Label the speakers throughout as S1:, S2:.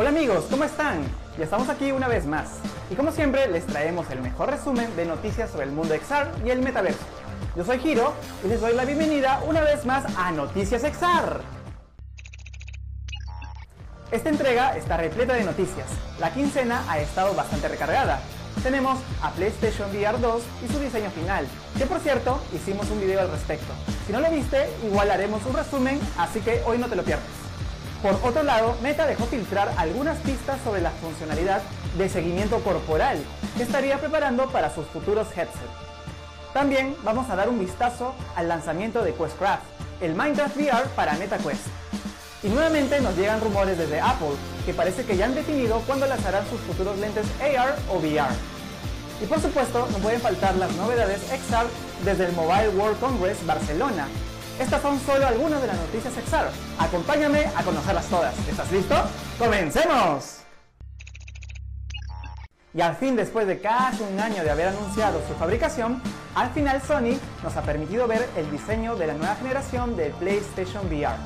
S1: Hola amigos, ¿cómo están? Ya estamos aquí una vez más. Y como siempre, les traemos el mejor resumen de noticias sobre el mundo XR y el metaverso. Yo soy Hiro y les doy la bienvenida una vez más a Noticias XR. Esta entrega está repleta de noticias. La quincena ha estado bastante recargada. Tenemos a PlayStation VR 2 y su diseño final, que por cierto hicimos un video al respecto. Si no lo viste, igual haremos un resumen, así que hoy no te lo pierdas. Por otro lado, Meta dejó filtrar algunas pistas sobre la funcionalidad de seguimiento corporal que estaría preparando para sus futuros headsets. También vamos a dar un vistazo al lanzamiento de Questcraft, el Minecraft VR para MetaQuest. Y nuevamente nos llegan rumores desde Apple, que parece que ya han definido cuándo lanzarán sus futuros lentes AR o VR. Y por supuesto, no pueden faltar las novedades XR desde el Mobile World Congress Barcelona, estas son solo algunas de las noticias XR. Acompáñame a conocerlas todas. ¿Estás listo? ¡Comencemos! Y al fin, después de casi un año de haber anunciado su fabricación, al final Sony nos ha permitido ver el diseño de la nueva generación del PlayStation VR.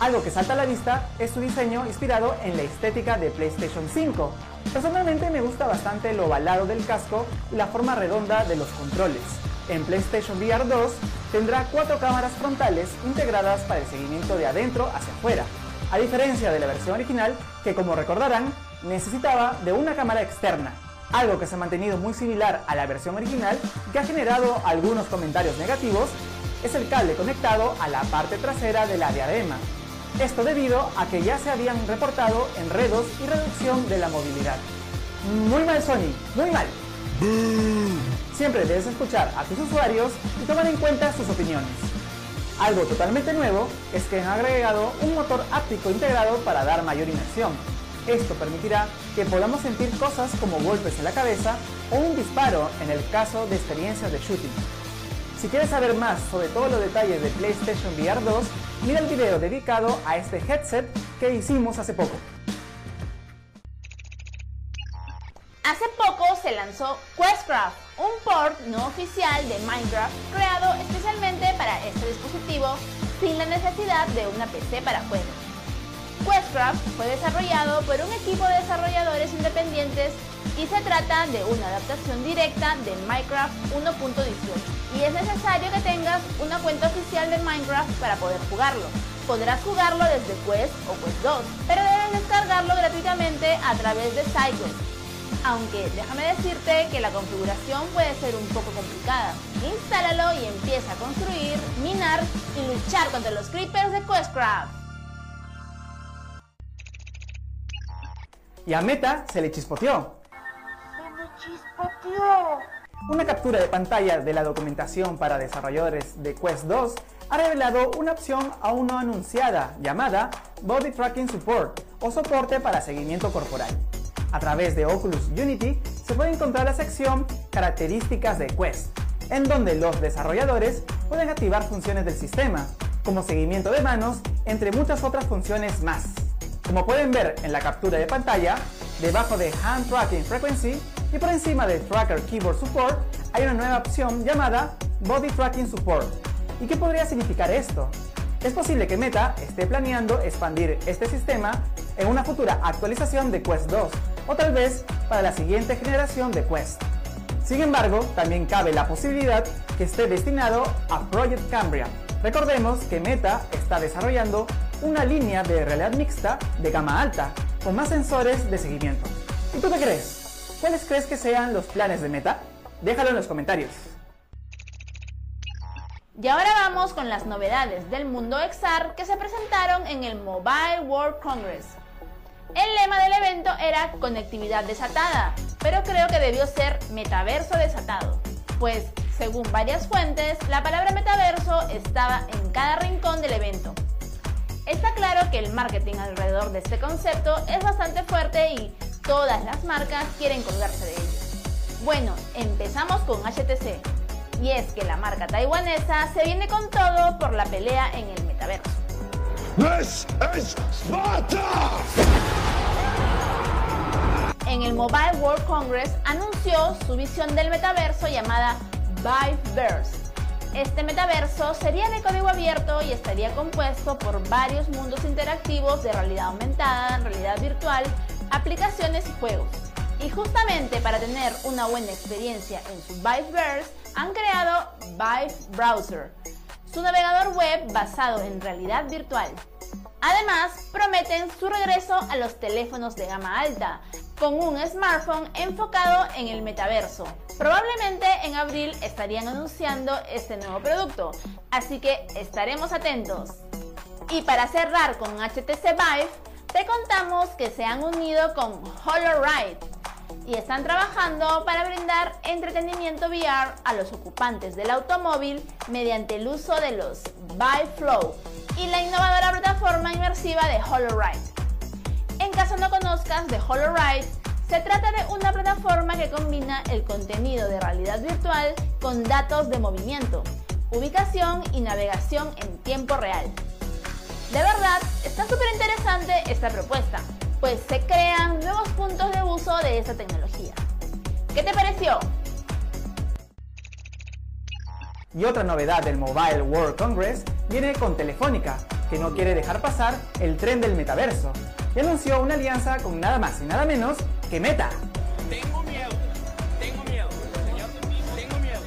S1: Algo que salta a la vista es su diseño inspirado en la estética de PlayStation 5. Personalmente me gusta bastante lo ovalado del casco y la forma redonda de los controles. En PlayStation VR 2 tendrá cuatro cámaras frontales integradas para el seguimiento de adentro hacia afuera, a diferencia de la versión original que como recordarán necesitaba de una cámara externa, algo que se ha mantenido muy similar a la versión original que ha generado algunos comentarios negativos es el cable conectado a la parte trasera de la diadema. Esto debido a que ya se habían reportado enredos y reducción de la movilidad. Muy mal Sony, muy mal. Siempre debes escuchar a tus usuarios y tomar en cuenta sus opiniones. Algo totalmente nuevo es que han agregado un motor áptico integrado para dar mayor inmersión. Esto permitirá que podamos sentir cosas como golpes en la cabeza o un disparo en el caso de experiencias de shooting. Si quieres saber más sobre todos los detalles de PlayStation VR 2, mira el video dedicado a este headset que hicimos hace poco.
S2: Hace poco se lanzó Questcraft, un port no oficial de Minecraft creado especialmente para este dispositivo sin la necesidad de una PC para juegos. Questcraft fue desarrollado por un equipo de desarrolladores independientes y se trata de una adaptación directa de Minecraft 1.18 y es necesario que tengas una cuenta oficial de Minecraft para poder jugarlo. Podrás jugarlo desde Quest o Quest 2, pero debes descargarlo gratuitamente a través de SideQuest aunque déjame decirte que la configuración puede ser un poco complicada. Instálalo y empieza a construir, minar y luchar contra los creepers de Questcraft.
S1: Y a Meta se le chispoteó.
S3: ¡Se me chispoteó!
S1: Una captura de pantalla de la documentación para desarrolladores de Quest 2 ha revelado una opción aún no anunciada llamada Body Tracking Support o soporte para seguimiento corporal. A través de Oculus Unity se puede encontrar la sección Características de Quest, en donde los desarrolladores pueden activar funciones del sistema, como seguimiento de manos, entre muchas otras funciones más. Como pueden ver en la captura de pantalla, debajo de Hand Tracking Frequency y por encima de Tracker Keyboard Support hay una nueva opción llamada Body Tracking Support. ¿Y qué podría significar esto? Es posible que Meta esté planeando expandir este sistema en una futura actualización de Quest 2 o tal vez para la siguiente generación de Quest. Sin embargo, también cabe la posibilidad que esté destinado a Project Cambria. Recordemos que Meta está desarrollando una línea de realidad mixta de gama alta, con más sensores de seguimiento. ¿Y tú qué crees? ¿Cuáles crees que sean los planes de Meta? Déjalo en los comentarios.
S2: Y ahora vamos con las novedades del mundo XR que se presentaron en el Mobile World Congress. El lema del evento era conectividad desatada, pero creo que debió ser metaverso desatado, pues según varias fuentes, la palabra metaverso estaba en cada rincón del evento. Está claro que el marketing alrededor de este concepto es bastante fuerte y todas las marcas quieren colgarse de ello. Bueno, empezamos con HTC, y es que la marca taiwanesa se viene con todo por la pelea en el metaverso. En el Mobile World Congress anunció su visión del metaverso llamada Viveverse. Este metaverso sería de código abierto y estaría compuesto por varios mundos interactivos de realidad aumentada, realidad virtual, aplicaciones y juegos. Y justamente para tener una buena experiencia en su Viveverse, han creado Vive Browser, su navegador web basado en realidad virtual. Además, prometen su regreso a los teléfonos de gama alta, con un smartphone enfocado en el metaverso. Probablemente en abril estarían anunciando este nuevo producto, así que estaremos atentos. Y para cerrar con HTC Vive, te contamos que se han unido con HoloRide y están trabajando para brindar entretenimiento VR a los ocupantes del automóvil mediante el uso de los Vive Flow y la innovadora plataforma inmersiva de HoloRide. En caso no conozcas de HoloRide, se trata de una plataforma que combina el contenido de realidad virtual con datos de movimiento, ubicación y navegación en tiempo real. De verdad, está súper interesante esta propuesta, pues se crean nuevos puntos de uso de esta tecnología. ¿Qué te pareció?
S1: Y otra novedad del Mobile World Congress viene con Telefónica, que no quiere dejar pasar el tren del metaverso, y anunció una alianza con nada más y nada menos que Meta.
S4: Tengo miedo, tengo miedo, señor, tengo miedo.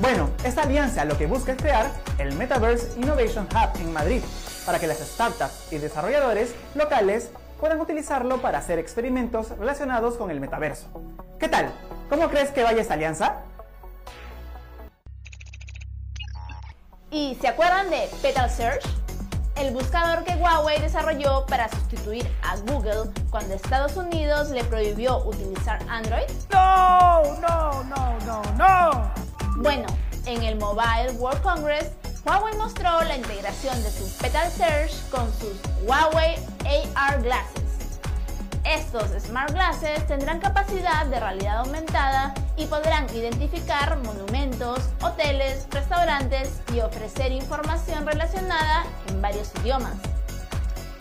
S1: Bueno, esta alianza lo que busca es crear el Metaverse Innovation Hub en Madrid, para que las startups y desarrolladores locales puedan utilizarlo para hacer experimentos relacionados con el metaverso. ¿Qué tal? ¿Cómo crees que vaya esta alianza?
S2: ¿Y se acuerdan de Petal Search? El buscador que Huawei desarrolló para sustituir a Google cuando Estados Unidos le prohibió utilizar Android.
S3: No, no, no, no, no.
S2: Bueno, en el Mobile World Congress, Huawei mostró la integración de su Petal Search con sus Huawei AR Glasses. Estos Smart Glasses tendrán capacidad de realidad aumentada y podrán identificar monumentos, hoteles, restaurantes y ofrecer información relacionada en varios idiomas.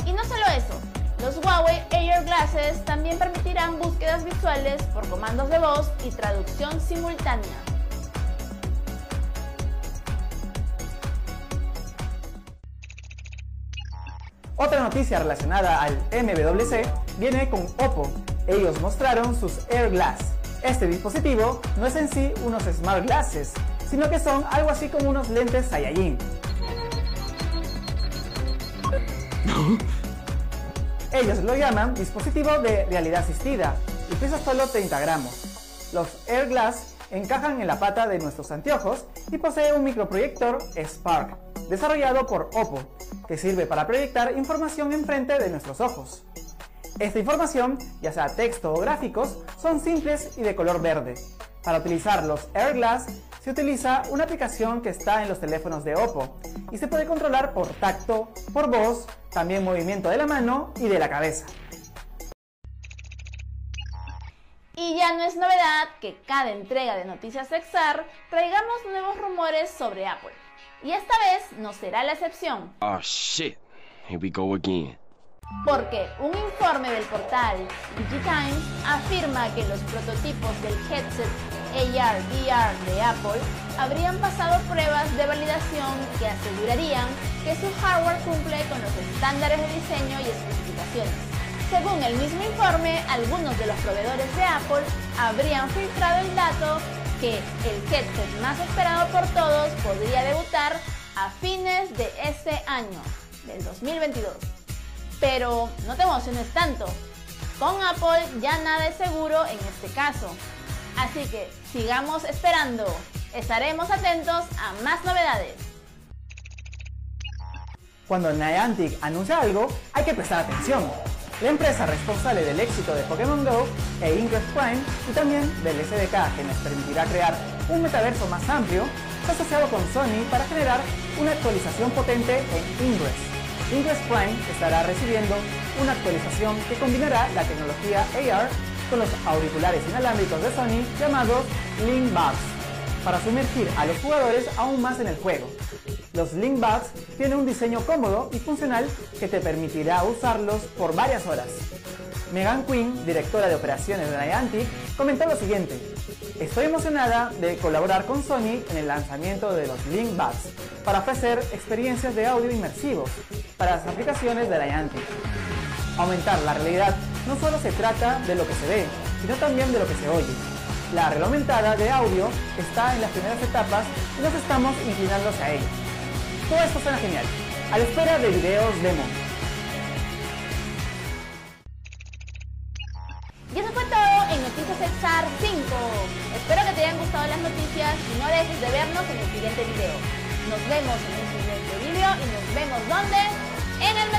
S2: Y no solo eso, los Huawei AR Glasses también permitirán búsquedas visuales por comandos de voz y traducción simultánea.
S1: Otra noticia relacionada al MWC viene con Oppo. Ellos mostraron sus Air Glass. Este dispositivo no es en sí unos Smart Glasses, sino que son algo así como unos lentes Saiyajin. Ellos lo llaman dispositivo de realidad asistida y pesa solo 30 gramos. Los Air Glass encajan en la pata de nuestros anteojos y posee un microproyector Spark, desarrollado por Oppo, que sirve para proyectar información enfrente de nuestros ojos. Esta información, ya sea texto o gráficos, son simples y de color verde. Para utilizar los Air Glass se utiliza una aplicación que está en los teléfonos de Oppo y se puede controlar por tacto, por voz, también movimiento de la mano y de la cabeza.
S2: Y ya no es novedad que cada entrega de Noticias Exar traigamos nuevos rumores sobre Apple. Y esta vez no será la excepción,
S5: Oh shit. Here we go again.
S2: porque un informe del portal DigiTimes afirma que los prototipos del headset AR-VR de Apple habrían pasado pruebas de validación que asegurarían que su hardware cumple con los estándares de diseño y especificaciones. Según el mismo informe, algunos de los proveedores de Apple habrían filtrado el dato que el headset más esperado por todos podría debutar a fines de este año, del 2022. Pero no te emociones tanto. Con Apple ya nada es seguro en este caso. Así que sigamos esperando. Estaremos atentos a más novedades.
S1: Cuando Niantic anuncia algo, hay que prestar atención. La empresa responsable del éxito de Pokémon Go e Ingress Prime y también del SDK que nos permitirá crear un metaverso más amplio, se asociado con Sony para generar una actualización potente en Ingress. Ingress Prime estará recibiendo una actualización que combinará la tecnología AR con los auriculares inalámbricos de Sony llamados Link Buds para sumergir a los jugadores aún más en el juego. Los Link Buds tienen un diseño cómodo y funcional que te permitirá usarlos por varias horas. Megan Quinn, directora de operaciones de Niantic, comentó lo siguiente. Estoy emocionada de colaborar con Sony en el lanzamiento de los Link Buds para ofrecer experiencias de audio inmersivos para las aplicaciones de Niantic. Aumentar la realidad no solo se trata de lo que se ve, sino también de lo que se oye. La realidad aumentada de audio está en las primeras etapas y nos estamos inclinando hacia ella. Todo esto suena genial. A la espera de videos demo.
S2: Y eso fue todo en Noticias Exar 5. Espero que te hayan gustado las noticias y no dejes de vernos en el siguiente video. Nos vemos en el siguiente video y nos vemos ¿dónde? En el